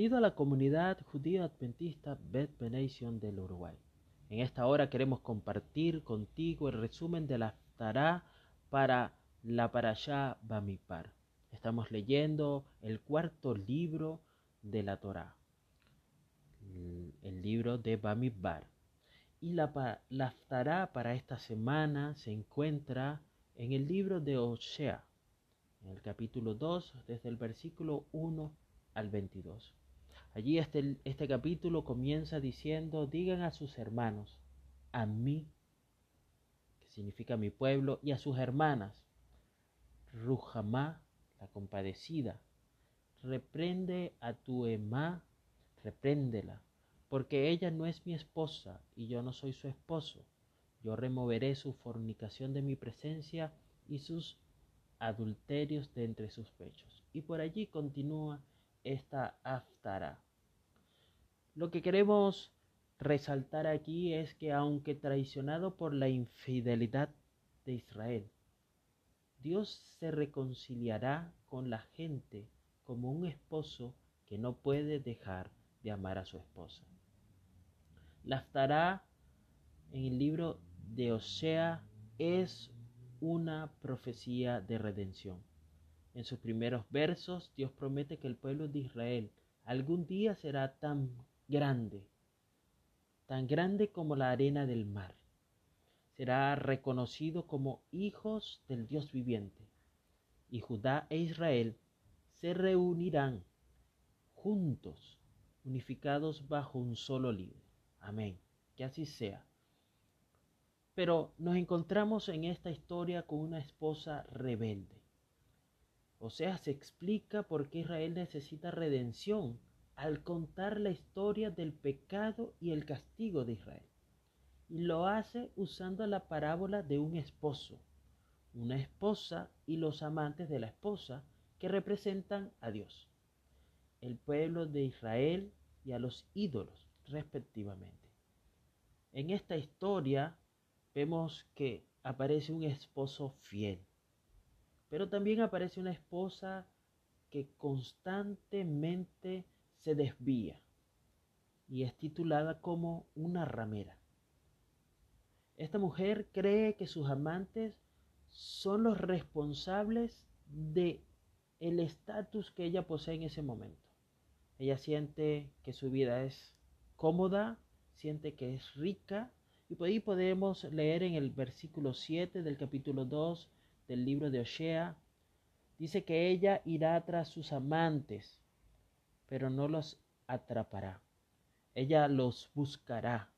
Bienvenido a la comunidad judío adventista Beth Benation del Uruguay. En esta hora queremos compartir contigo el resumen de la Tará para la Parashá Bamipar. Estamos leyendo el cuarto libro de la Torá, el libro de Bamidbar. Y la, la Tará para esta semana se encuentra en el libro de Osea, en el capítulo 2, desde el versículo 1 al 22. Allí este, este capítulo comienza diciendo, digan a sus hermanos, a mí, que significa mi pueblo, y a sus hermanas, Rujamá, la compadecida, reprende a tu Emá, repréndela, porque ella no es mi esposa y yo no soy su esposo. Yo removeré su fornicación de mi presencia y sus adulterios de entre sus pechos. Y por allí continúa esta aftara. Lo que queremos resaltar aquí es que aunque traicionado por la infidelidad de Israel, Dios se reconciliará con la gente como un esposo que no puede dejar de amar a su esposa. La Aftará en el libro de Osea es una profecía de redención. En sus primeros versos, Dios promete que el pueblo de Israel algún día será tan grande, tan grande como la arena del mar. Será reconocido como hijos del Dios viviente. Y Judá e Israel se reunirán juntos, unificados bajo un solo líder. Amén. Que así sea. Pero nos encontramos en esta historia con una esposa rebelde. O sea, se explica por qué Israel necesita redención al contar la historia del pecado y el castigo de Israel. Y lo hace usando la parábola de un esposo, una esposa y los amantes de la esposa que representan a Dios, el pueblo de Israel y a los ídolos respectivamente. En esta historia vemos que aparece un esposo fiel, pero también aparece una esposa que constantemente se desvía y es titulada como una ramera. Esta mujer cree que sus amantes son los responsables de el estatus que ella posee en ese momento. Ella siente que su vida es cómoda, siente que es rica, y por ahí podemos leer en el versículo 7 del capítulo 2 del libro de Oshea, dice que ella irá tras sus amantes, pero no los atrapará. Ella los buscará,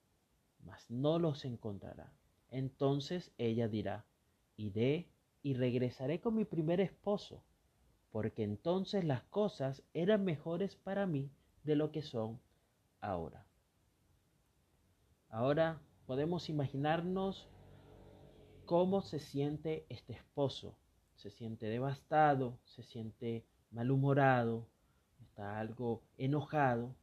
mas no los encontrará. Entonces ella dirá, iré y regresaré con mi primer esposo, porque entonces las cosas eran mejores para mí de lo que son ahora. Ahora podemos imaginarnos cómo se siente este esposo. Se siente devastado, se siente malhumorado, está algo enojado.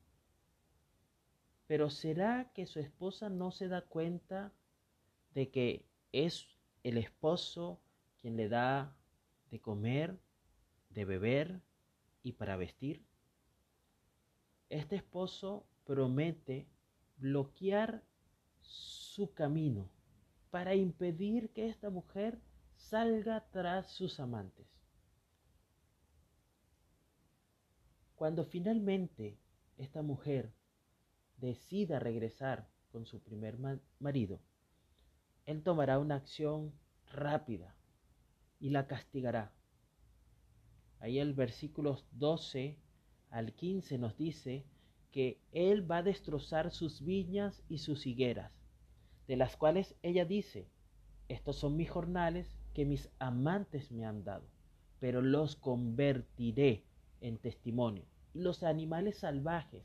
Pero ¿será que su esposa no se da cuenta de que es el esposo quien le da de comer, de beber y para vestir? Este esposo promete bloquear su camino para impedir que esta mujer salga tras sus amantes. Cuando finalmente esta mujer decida regresar con su primer marido, él tomará una acción rápida y la castigará. Ahí el versículos 12 al 15 nos dice que él va a destrozar sus viñas y sus higueras de las cuales ella dice, estos son mis jornales que mis amantes me han dado, pero los convertiré en testimonio. Los animales salvajes,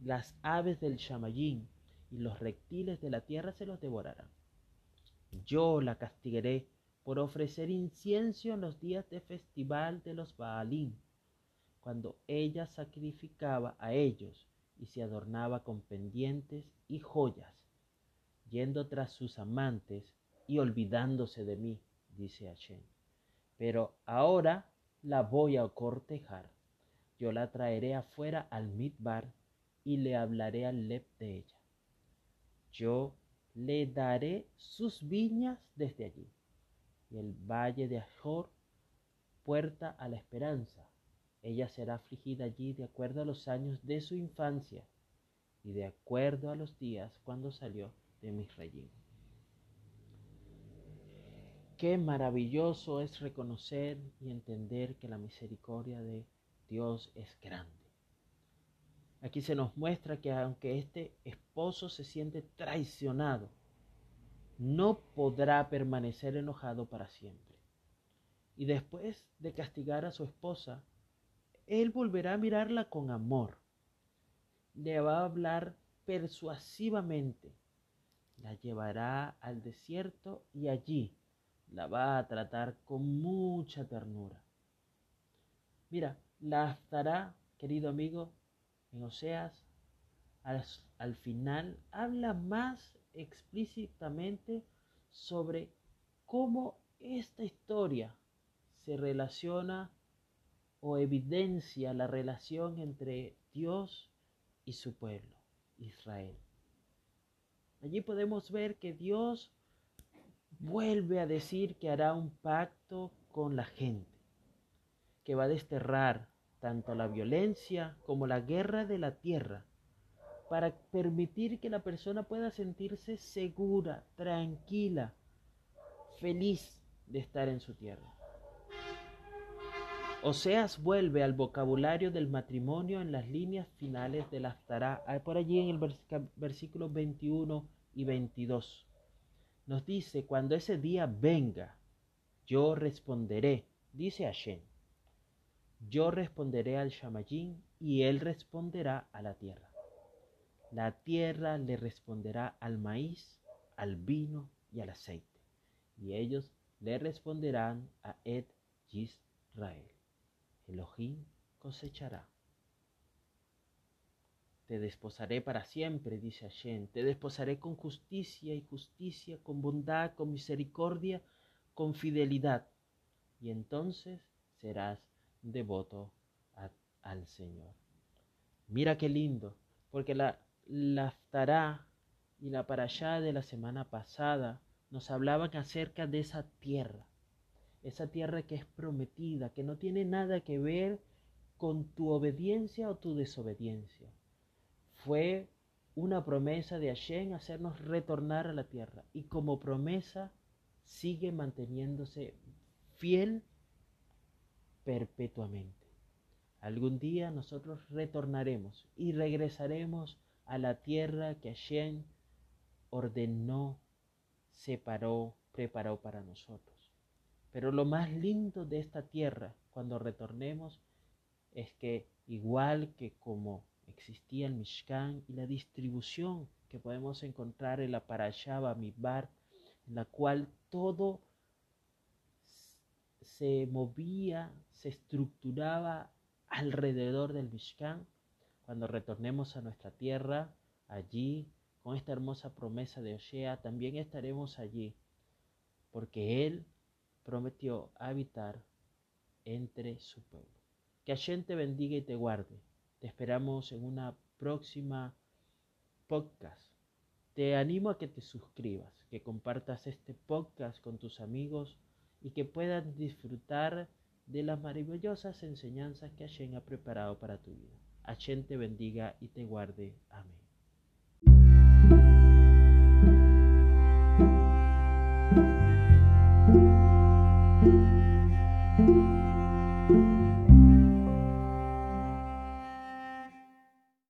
las aves del chamayín y los reptiles de la tierra se los devorarán. Yo la castigaré por ofrecer incienso en los días de festival de los Baalín, cuando ella sacrificaba a ellos y se adornaba con pendientes y joyas yendo tras sus amantes y olvidándose de mí, dice Hashem. Pero ahora la voy a cortejar, yo la traeré afuera al midbar y le hablaré al lep de ella. Yo le daré sus viñas desde allí, y el valle de Ajor, puerta a la esperanza. Ella será afligida allí de acuerdo a los años de su infancia y de acuerdo a los días cuando salió de Misrayim. Qué maravilloso es reconocer y entender que la misericordia de Dios es grande. Aquí se nos muestra que aunque este esposo se siente traicionado, no podrá permanecer enojado para siempre. Y después de castigar a su esposa, él volverá a mirarla con amor. Le va a hablar persuasivamente. La llevará al desierto y allí la va a tratar con mucha ternura. Mira, la estará, querido amigo, en Oseas, al, al final habla más explícitamente sobre cómo esta historia se relaciona o evidencia la relación entre Dios y su pueblo, Israel. Allí podemos ver que Dios vuelve a decir que hará un pacto con la gente, que va a desterrar tanto la violencia como la guerra de la tierra, para permitir que la persona pueda sentirse segura, tranquila, feliz de estar en su tierra. Oseas vuelve al vocabulario del matrimonio en las líneas finales del Aftará, por allí en el versículo 21 y 22. Nos dice, cuando ese día venga, yo responderé, dice Hashem, yo responderé al Shamayín y él responderá a la tierra. La tierra le responderá al maíz, al vino y al aceite, y ellos le responderán a Ed Yisrael. Elohim cosechará. Te desposaré para siempre, dice Hashem. Te desposaré con justicia y justicia, con bondad, con misericordia, con fidelidad. Y entonces serás devoto al Señor. Mira qué lindo, porque la, la y la allá de la semana pasada nos hablaban acerca de esa tierra esa tierra que es prometida, que no tiene nada que ver con tu obediencia o tu desobediencia. Fue una promesa de Hashem hacernos retornar a la tierra y como promesa sigue manteniéndose fiel perpetuamente. Algún día nosotros retornaremos y regresaremos a la tierra que Hashem ordenó, separó, preparó para nosotros. Pero lo más lindo de esta tierra cuando retornemos es que igual que como existía el Mishkan y la distribución que podemos encontrar en la Parashaba Midbar, en la cual todo se movía, se estructuraba alrededor del Mishkan, cuando retornemos a nuestra tierra, allí, con esta hermosa promesa de Oshea, también estaremos allí, porque Él prometió habitar entre su pueblo. Que Hashem te bendiga y te guarde. Te esperamos en una próxima podcast. Te animo a que te suscribas, que compartas este podcast con tus amigos y que puedan disfrutar de las maravillosas enseñanzas que Hashem ha preparado para tu vida. Hashem te bendiga y te guarde. Amén.